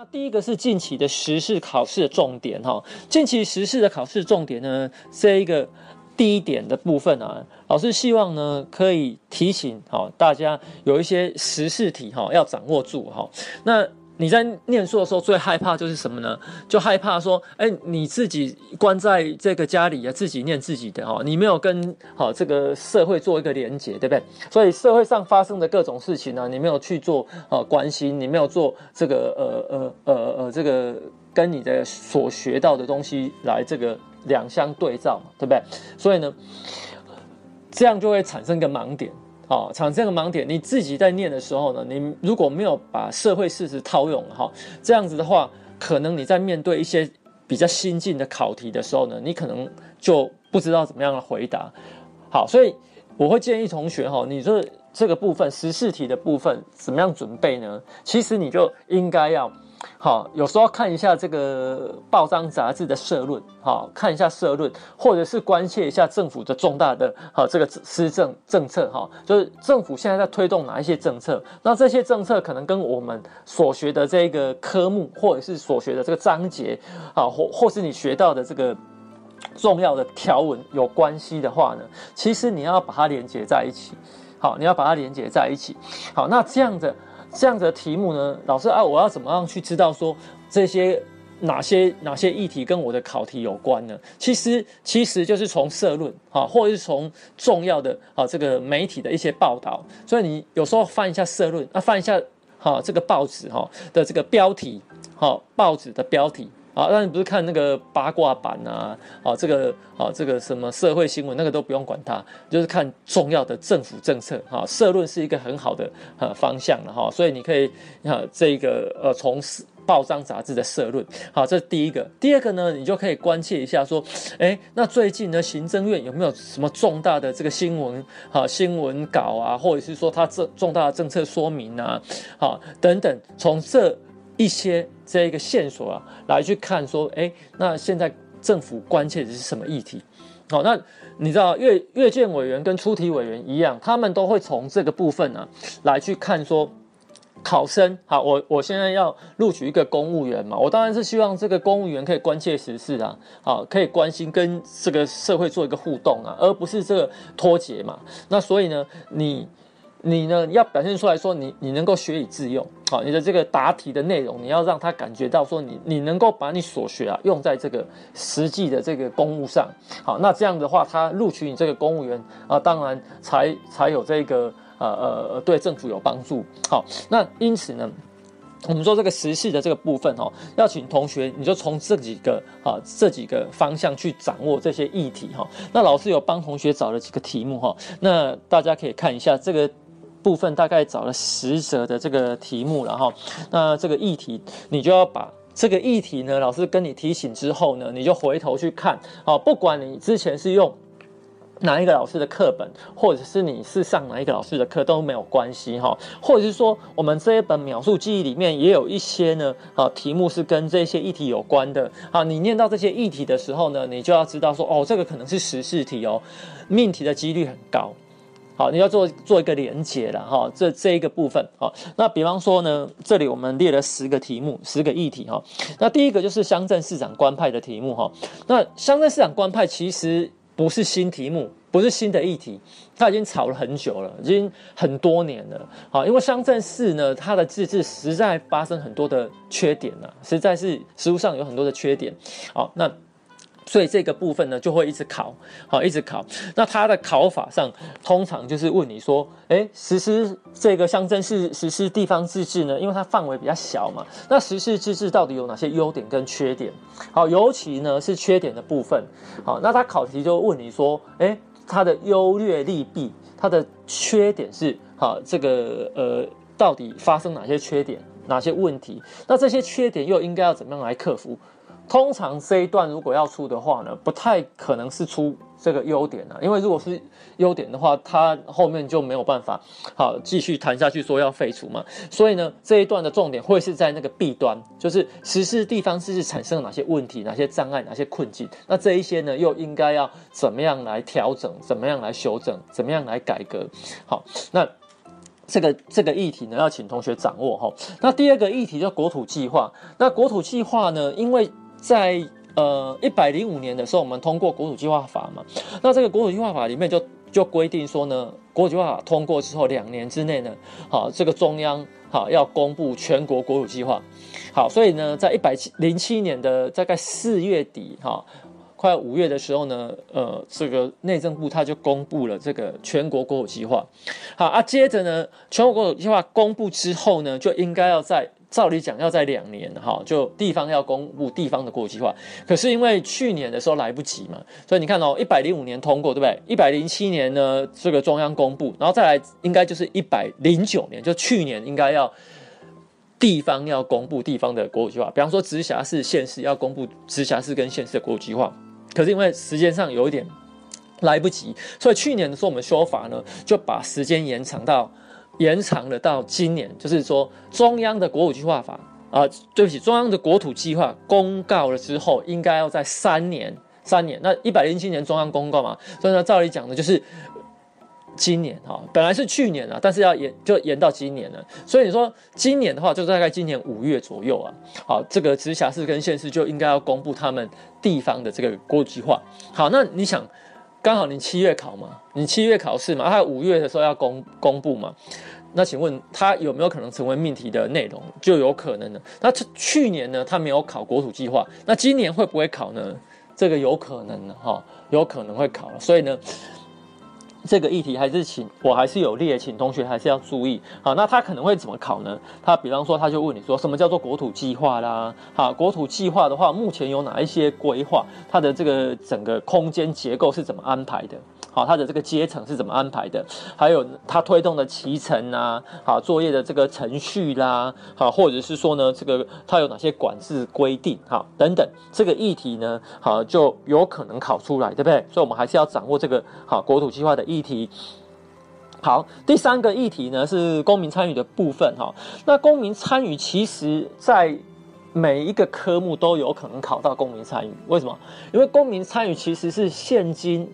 那第一个是近期的时事考试的重点哈，近期时事的考试重点呢，这一个第一点的部分啊，老师希望呢可以提醒哈大家有一些时事题哈要掌握住哈，那。你在念书的时候最害怕就是什么呢？就害怕说，哎，你自己关在这个家里啊，自己念自己的哈，你没有跟好这个社会做一个连接，对不对？所以社会上发生的各种事情呢，你没有去做呃关心，你没有做这个呃呃呃呃这个跟你的所学到的东西来这个两相对照嘛，对不对？所以呢，这样就会产生一个盲点。好，产生这个盲点，你自己在念的时候呢，你如果没有把社会事实套用哈，这样子的话，可能你在面对一些比较新进的考题的时候呢，你可能就不知道怎么样的回答。好，所以我会建议同学哈，你这这个部分时事题的部分怎么样准备呢？其实你就应该要。好，有时候看一下这个报章杂志的社论，好，看一下社论，或者是关切一下政府的重大的好这个施政政策，哈，就是政府现在在推动哪一些政策，那这些政策可能跟我们所学的这个科目，或者是所学的这个章节，啊，或或是你学到的这个重要的条文有关系的话呢，其实你要把它连接在一起，好，你要把它连接在一起，好，那这样的。这样子的题目呢，老师啊，我要怎么样去知道说这些哪些哪些议题跟我的考题有关呢？其实其实就是从社论啊，或者是从重要的啊这个媒体的一些报道。所以你有时候翻一下社论啊，翻一下哈这个报纸哈的这个标题，哈报纸的标题。啊，那你不是看那个八卦版啊？啊，这个啊，这个什么社会新闻，那个都不用管它，就是看重要的政府政策。哈，社论是一个很好的呃方向了哈，所以你可以啊，这个呃，从报章杂志的社论。好，这是第一个。第二个呢，你就可以关切一下说，哎，那最近呢，行政院有没有什么重大的这个新闻？哈，新闻稿啊，或者是说它这重大的政策说明啊，好，等等，从这。一些这一个线索啊，来去看说，哎，那现在政府关切的是什么议题？好，那你知道阅阅卷委员跟出题委员一样，他们都会从这个部分呢、啊、来去看说，考生好，我我现在要录取一个公务员嘛，我当然是希望这个公务员可以关切时事啊，好，可以关心跟这个社会做一个互动啊，而不是这个脱节嘛。那所以呢，你。你呢，要表现出来说你你能够学以致用，好，你的这个答题的内容，你要让他感觉到说你你能够把你所学啊用在这个实际的这个公务上，好，那这样的话，他录取你这个公务员啊，当然才才有这个呃呃对政府有帮助，好，那因此呢，我们说这个时事的这个部分哦，要请同学你就从这几个啊这几个方向去掌握这些议题哈，那老师有帮同学找了几个题目哈，那大家可以看一下这个。部分大概找了十则的这个题目，然后那这个议题你就要把这个议题呢，老师跟你提醒之后呢，你就回头去看，好，不管你之前是用哪一个老师的课本，或者是你是上哪一个老师的课都没有关系哈，或者是说我们这一本描述记忆里面也有一些呢，啊题目是跟这些议题有关的，啊你念到这些议题的时候呢，你就要知道说哦，这个可能是时事题哦，命题的几率很高。好，你要做做一个连结了哈，这这一个部分好，那比方说呢，这里我们列了十个题目，十个议题哈。那第一个就是乡镇市长官派的题目哈。那乡镇市长官派其实不是新题目，不是新的议题，它已经吵了很久了，已经很多年了。好，因为乡镇市呢，它的自治实在发生很多的缺点了，实在是实务上有很多的缺点。好，那。所以这个部分呢，就会一直考，好，一直考。那它的考法上，通常就是问你说，诶，实施这个乡镇市实施地方自治呢，因为它范围比较小嘛，那实施自治到底有哪些优点跟缺点？好，尤其呢是缺点的部分。好，那它考题就问你说，诶，它的优劣利弊，它的缺点是，好，这个呃，到底发生哪些缺点，哪些问题？那这些缺点又应该要怎么样来克服？通常这一段如果要出的话呢，不太可能是出这个优点啊，因为如果是优点的话，它后面就没有办法好继续谈下去说要废除嘛。所以呢，这一段的重点会是在那个弊端，就是实施地方自治产生了哪些问题、哪些障碍、哪些困境，那这一些呢又应该要怎么样来调整、怎么样来修正、怎么样来改革。好，那这个这个议题呢，要请同学掌握哈。那第二个议题叫国土计划。那国土计划呢，因为在呃一百零五年的时候，我们通过国土计划法嘛。那这个国土计划法里面就就规定说呢，国土计划法通过之后两年之内呢，好，这个中央好要公布全国国土计划。好，所以呢，在一百零七年的大概四月底哈。快五月的时候呢，呃，这个内政部他就公布了这个全国国土计划。好啊，接着呢，全国国土计划公布之后呢，就应该要在照理讲要在两年哈，就地方要公布地方的国土计划。可是因为去年的时候来不及嘛，所以你看哦，一百零五年通过对不对？一百零七年呢，这个中央公布，然后再来应该就是一百零九年，就去年应该要地方要公布地方的国土计划。比方说直辖市、县市要公布直辖市跟县市的国土计划。可是因为时间上有一点来不及，所以去年的时候我们修法呢，就把时间延长到延长了到今年，就是说中央的国土计划法啊，对不起，中央的国土计划公告了之后，应该要在三年，三年，那一百零七年中央公告嘛，所以呢，照理讲呢，就是。今年哈，本来是去年啊，但是要延就延到今年了。所以你说今年的话，就大概今年五月左右啊。好，这个直辖市跟县市就应该要公布他们地方的这个国土计划。好，那你想，刚好你七月考嘛，你七月考试嘛，他五月的时候要公公布嘛。那请问他有没有可能成为命题的内容？就有可能的。那去年呢，他没有考国土计划，那今年会不会考呢？这个有可能的哈，有可能会考。所以呢。这个议题还是请，我还是有列，请同学还是要注意。好，那他可能会怎么考呢？他比方说，他就问你说，什么叫做国土计划啦？好，国土计划的话，目前有哪一些规划？它的这个整个空间结构是怎么安排的？好，它的这个阶层是怎么安排的？还有它推动的骑程啊，好，作业的这个程序啦，好，或者是说呢，这个它有哪些管制规定？好，等等，这个议题呢，好，就有可能考出来，对不对？所以，我们还是要掌握这个好国土计划的议题。好，第三个议题呢是公民参与的部分哈。那公民参与其实在每一个科目都有可能考到公民参与，为什么？因为公民参与其实是现今。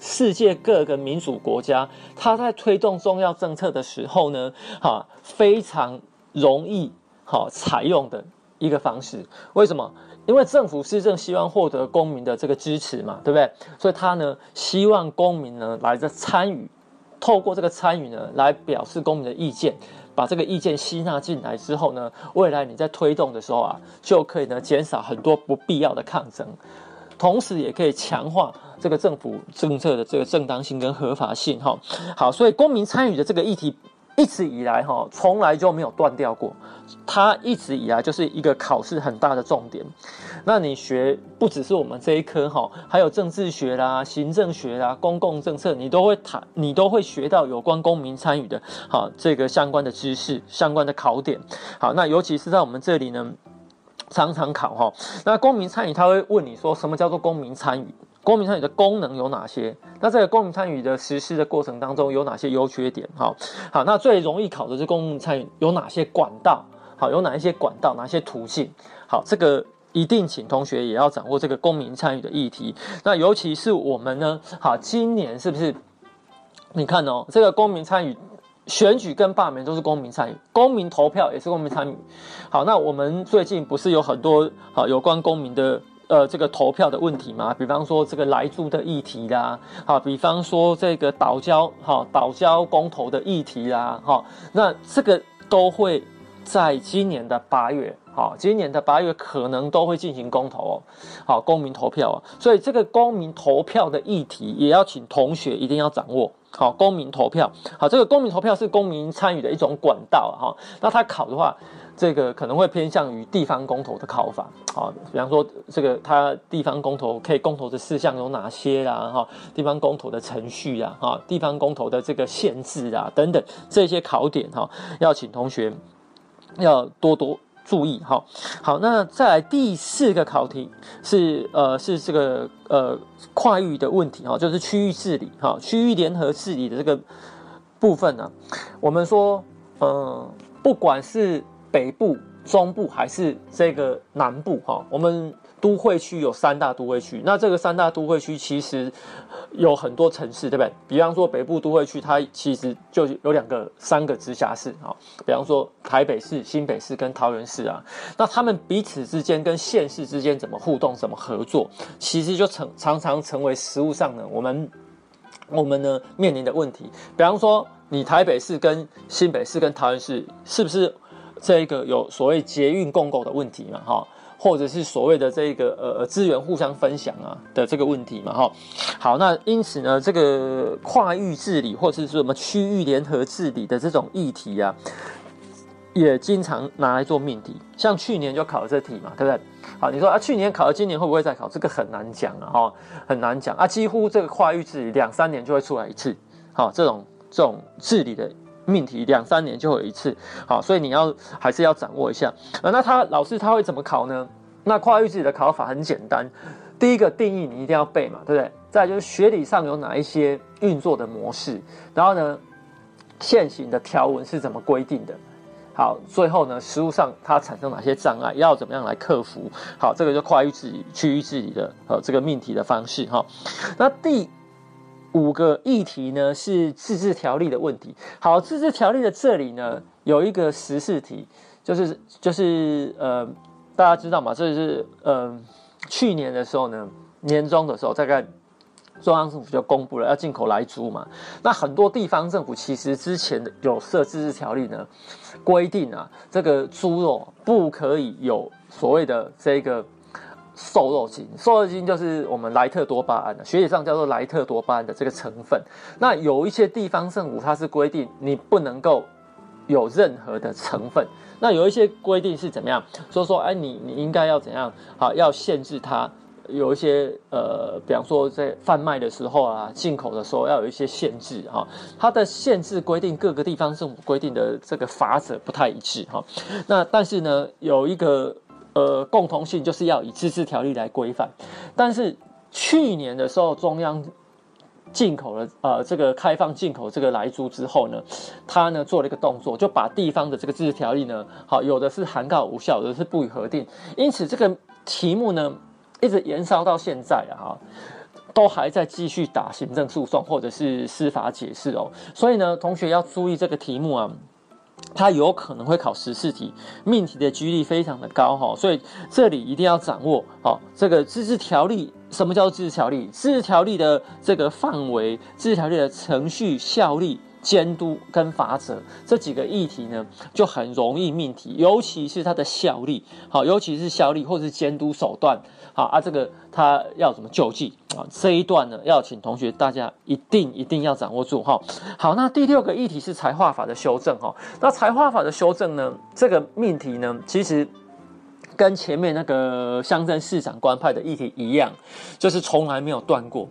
世界各个民主国家，它在推动重要政策的时候呢，哈，非常容易哈采用的一个方式。为什么？因为政府施政希望获得公民的这个支持嘛，对不对？所以他呢，希望公民呢来这参与，透过这个参与呢，来表示公民的意见，把这个意见吸纳进来之后呢，未来你在推动的时候啊，就可以呢减少很多不必要的抗争。同时也可以强化这个政府政策的这个正当性跟合法性，哈，好，所以公民参与的这个议题一直以来，哈，从来就没有断掉过，它一直以来就是一个考试很大的重点。那你学不只是我们这一科，哈，还有政治学啦、行政学啦、公共政策，你都会谈，你都会学到有关公民参与的，好，这个相关的知识、相关的考点。好，那尤其是在我们这里呢。常常考哈，那公民参与他会问你说，什么叫做公民参与？公民参与的功能有哪些？那这个公民参与的实施的过程当中有哪些优缺点？好，好，那最容易考的是公民参与有哪些管道？好，有哪一些管道？哪些途径？好，这个一定请同学也要掌握这个公民参与的议题。那尤其是我们呢，好，今年是不是？你看哦，这个公民参与。选举跟罢免都是公民参与，公民投票也是公民参与。好，那我们最近不是有很多好有关公民的呃这个投票的问题吗？比方说这个莱猪的议题啦，好，比方说这个岛礁好岛礁公投的议题啦，好，那这个都会在今年的八月，好，今年的八月可能都会进行公投哦，好，公民投票哦，所以这个公民投票的议题也要请同学一定要掌握。好，公民投票，好，这个公民投票是公民参与的一种管道哈。那他考的话，这个可能会偏向于地方公投的考法。好，比方说这个他地方公投可以公投的事项有哪些啦？哈，地方公投的程序啊，哈，地方公投的这个限制啊等等这些考点哈，要请同学要多多。注意，哈，好，那再来第四个考题是，呃，是这个呃跨域的问题哈，就是区域治理哈，区域联合治理的这个部分呢，我们说，呃，不管是北部、中部还是这个南部哈，我们都会区有三大都会区，那这个三大都会区其实有很多城市，对不对？比方说北部都会区，它其实就有两个、三个直辖市啊。比方说台北市、新北市跟桃园市啊，那他们彼此之间跟县市之间怎么互动、怎么合作，其实就成常常成为实务上呢，我们我们呢面临的问题。比方说，你台北市跟新北市跟桃园市是不是这个有所谓捷运共构的问题嘛？哈。或者是所谓的这个呃资源互相分享啊的这个问题嘛哈，好，那因此呢，这个跨域治理或者是说什么区域联合治理的这种议题啊，也经常拿来做命题。像去年就考了这题嘛，对不对？好，你说啊，去年考了，今年会不会再考？这个很难讲啊，哈，很难讲啊。几乎这个跨域治理两三年就会出来一次，好，这种这种治理的。命题两三年就有一次，好，所以你要还是要掌握一下。呃，那他老师他会怎么考呢？那跨域自己的考法很简单，第一个定义你一定要背嘛，对不对？再就是学理上有哪一些运作的模式，然后呢，现行的条文是怎么规定的？好，最后呢，实务上它产生哪些障碍，要怎么样来克服？好，这个就跨域自己、区域自己的呃这个命题的方式哈。那第五个议题呢是自治条例的问题。好，自治条例的这里呢有一个时事题，就是就是呃，大家知道吗？这是呃去年的时候呢，年终的时候，大概中央政府就公布了要进口来猪嘛。那很多地方政府其实之前有设自治条例呢，规定啊，这个猪肉不可以有所谓的这个。瘦肉精，瘦肉精就是我们莱特多巴胺的，学理上叫做莱特多巴胺的这个成分。那有一些地方政府它是规定你不能够有任何的成分，那有一些规定是怎么样？所以说，哎，你你应该要怎样？好，要限制它有一些呃，比方说在贩卖的时候啊，进口的时候要有一些限制哈。它的限制规定各个地方政府规定的这个法则不太一致哈。那但是呢，有一个。呃，共同性就是要以自治条例来规范，但是去年的时候，中央进口了呃这个开放进口这个来猪之后呢，他呢做了一个动作，就把地方的这个自治条例呢，好有的是函告无效，有的是不予核定，因此这个题目呢一直延烧到现在啊，都还在继续打行政诉讼或者是司法解释哦，所以呢，同学要注意这个题目啊。它有可能会考十四题，命题的几率非常的高哈，所以这里一定要掌握好这个自治条例。什么叫自治条例？自治条例的这个范围，自治条例的程序效力。监督跟法则这几个议题呢，就很容易命题，尤其是它的效力，好，尤其是效力或是监督手段，好啊，这个他要怎么救济啊？这一段呢，要请同学大家一定一定要掌握住哈。好，那第六个议题是财划法的修正哈。那财划法的修正呢，这个命题呢，其实跟前面那个乡镇市长官派的议题一样，就是从来没有断过。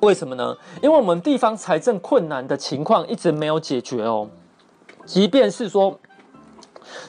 为什么呢？因为我们地方财政困难的情况一直没有解决哦，即便是说。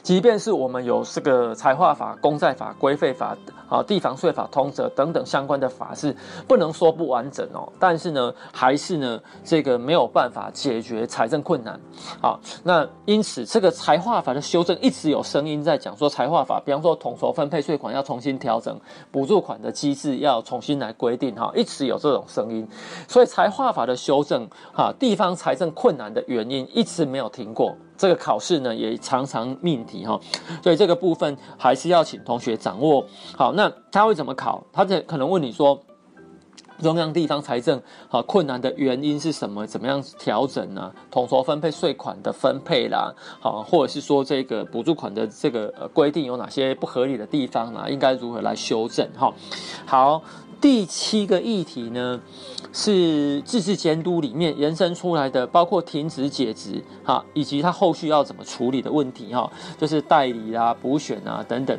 即便是我们有这个财划法、公债法、规费法、啊地方税法通则等等相关的法是不能说不完整哦，但是呢，还是呢这个没有办法解决财政困难。好，那因此这个财划法的修正一直有声音在讲说，财划法，比方说统筹分配税款要重新调整，补助款的机制要重新来规定哈，一直有这种声音。所以财划法的修正，哈，地方财政困难的原因一直没有停过。这个考试呢也常常命题哈，所以这个部分还是要请同学掌握好。那他会怎么考？他这可能问你说，中央地方财政好困难的原因是什么？怎么样调整呢？统筹分配税款的分配啦，好，或者是说这个补助款的这个规定有哪些不合理的地方啊？应该如何来修正？哈，好。第七个议题呢，是自治监督里面延伸出来的，包括停职解职哈，以及他后续要怎么处理的问题哈，就是代理啊、补选啊等等。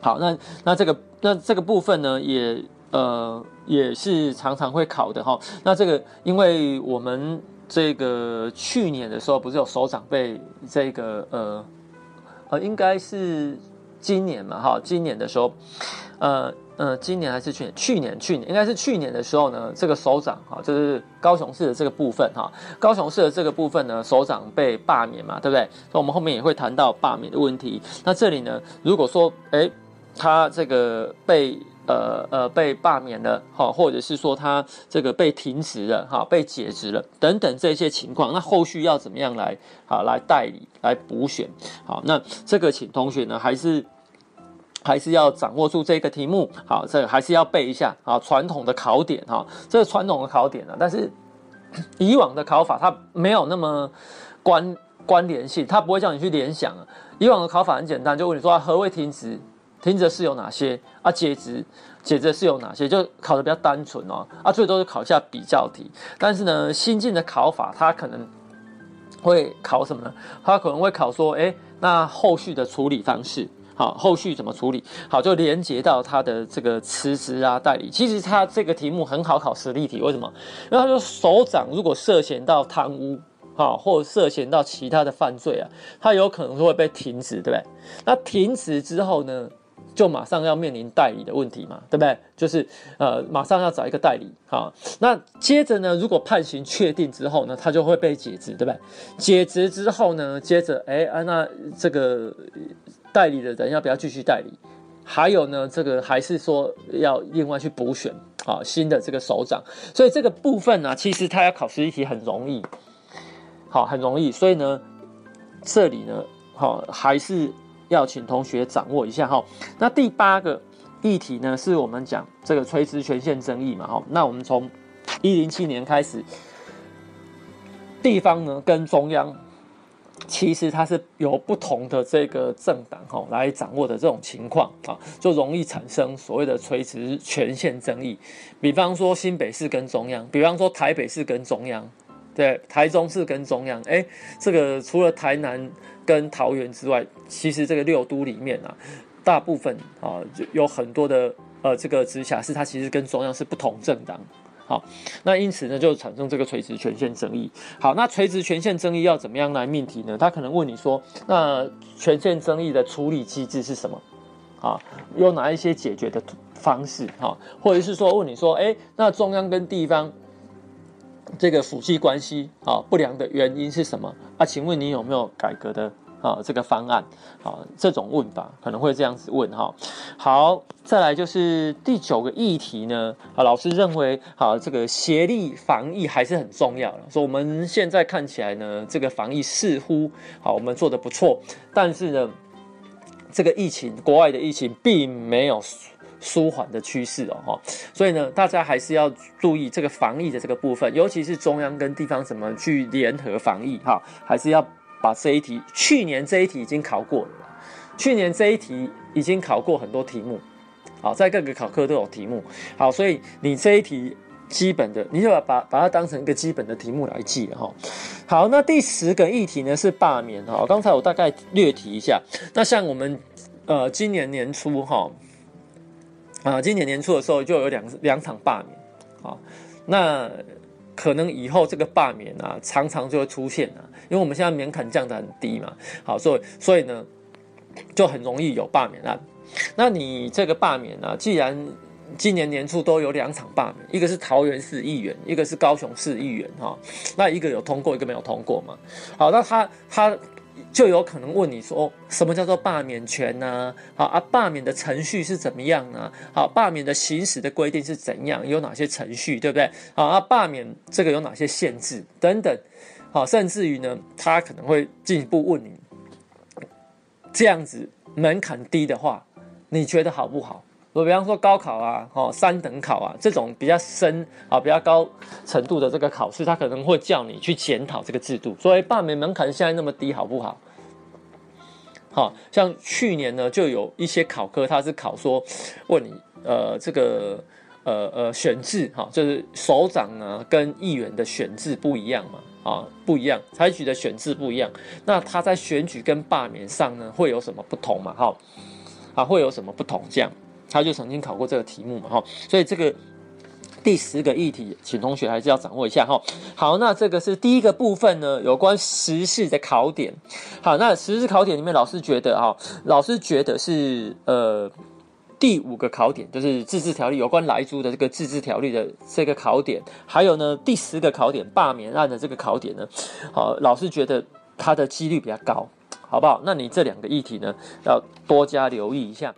好，那那这个那这个部分呢，也呃也是常常会考的哈。那这个，因为我们这个去年的时候，不是有首长被这个呃呃，应该是今年嘛哈，今年的时候，呃。呃，今年还是去年？去年，去年应该是去年的时候呢，这个首长哈，就是高雄市的这个部分哈，高雄市的这个部分呢，首长被罢免嘛，对不对？所以我们后面也会谈到罢免的问题。那这里呢，如果说，哎，他这个被呃呃被罢免了，哈，或者是说他这个被停职了，哈，被解职了等等这些情况，那后续要怎么样来啊来代理来补选？好，那这个请同学呢还是还是要掌握住这个题目，好，这还是要背一下啊，传统的考点哈，这是传统的考点呢，但是以往的考法它没有那么关关联性，它不会叫你去联想啊。以往的考法很简单，就问你说何谓停职？停职是有哪些啊？解职解职是有哪些？就考的比较单纯哦。啊，最多是考一下比较题。但是呢，新进的考法它可能会考什么呢？它可能会考说，哎，那后续的处理方式，好，后续怎么处理？好，就连接到他的这个辞职啊、代理。其实他这个题目很好考实例题，为什么？因为他说首长如果涉嫌到贪污。啊，或涉嫌到其他的犯罪啊，他有可能会被停职，对不对？那停职之后呢，就马上要面临代理的问题嘛，对不对？就是呃，马上要找一个代理啊。那接着呢，如果判刑确定之后呢，他就会被解职，对不对？解职之后呢，接着哎啊，那这个代理的人要不要继续代理？还有呢，这个还是说要另外去补选啊新的这个首长。所以这个部分呢、其实他要考实例题很容易。好，很容易，所以呢，这里呢，好，还是要请同学掌握一下哈。那第八个议题呢，是我们讲这个垂直权限争议嘛，哈。那我们从一零七年开始，地方呢跟中央，其实它是由不同的这个政党哈来掌握的这种情况啊，就容易产生所谓的垂直权限争议。比方说新北市跟中央，比方说台北市跟中央。对，台中市跟中央，哎，这个除了台南跟桃园之外，其实这个六都里面啊，大部分啊有很多的呃这个直辖市，它其实跟中央是不同政党。好，那因此呢，就产生这个垂直权限争议。好，那垂直权限争议要怎么样来命题呢？他可能问你说，那权限争议的处理机制是什么？啊，有哪一些解决的方式？哈，或者是说问你说，哎，那中央跟地方。这个辅系关系啊不良的原因是什么啊？请问你有没有改革的啊这个方案？啊，这种问法可能会这样子问哈。好，再来就是第九个议题呢。啊，老师认为好这个协力防疫还是很重要的。说我们现在看起来呢，这个防疫似乎好我们做得不错，但是呢，这个疫情国外的疫情并没有。舒缓的趋势哦，哈，所以呢，大家还是要注意这个防疫的这个部分，尤其是中央跟地方怎么去联合防疫，哈，还是要把这一题，去年这一题已经考过了，去年这一题已经考过很多题目，好，在各个考科都有题目，好，所以你这一题基本的，你就把把把它当成一个基本的题目来记，哈，好，那第十个议题呢是罢免，哈，刚才我大概略提一下，那像我们呃今年年初，哈。啊，今年年初的时候就有两两场罢免，啊，那可能以后这个罢免啊，常常就会出现啊，因为我们现在门槛降得很低嘛，好，所以所以呢，就很容易有罢免案。那你这个罢免啊，既然今年年初都有两场罢免，一个是桃园市议员，一个是高雄市议员，哈，那一个有通过，一个没有通过嘛，好，那他他。就有可能问你说，什么叫做罢免权呢？好啊，罢免的程序是怎么样呢？好，罢免的行使的规定是怎样？有哪些程序，对不对？好啊，罢免这个有哪些限制等等？好，甚至于呢，他可能会进一步问你，这样子门槛低的话，你觉得好不好？我比方说高考啊，哦，三等考啊，这种比较深啊、比较高程度的这个考试，他可能会叫你去检讨这个制度。所以罢免门槛现在那么低，好不好？好，像去年呢，就有一些考科，他是考说问你，呃，这个呃呃选制哈，就是首长呢跟议员的选制不一样嘛，啊，不一样，采取的选制不一样，那他在选举跟罢免上呢会有什么不同嘛？哈，啊，会有什么不同？这样。他就曾经考过这个题目嘛，哈，所以这个第十个议题，请同学还是要掌握一下，哈。好，那这个是第一个部分呢，有关时事的考点。好，那时事考点里面，老师觉得哈，老师觉得是呃第五个考点，就是自治条例有关莱猪的这个自治条例的这个考点，还有呢第十个考点罢免案的这个考点呢，好，老师觉得它的几率比较高，好不好？那你这两个议题呢，要多加留意一下。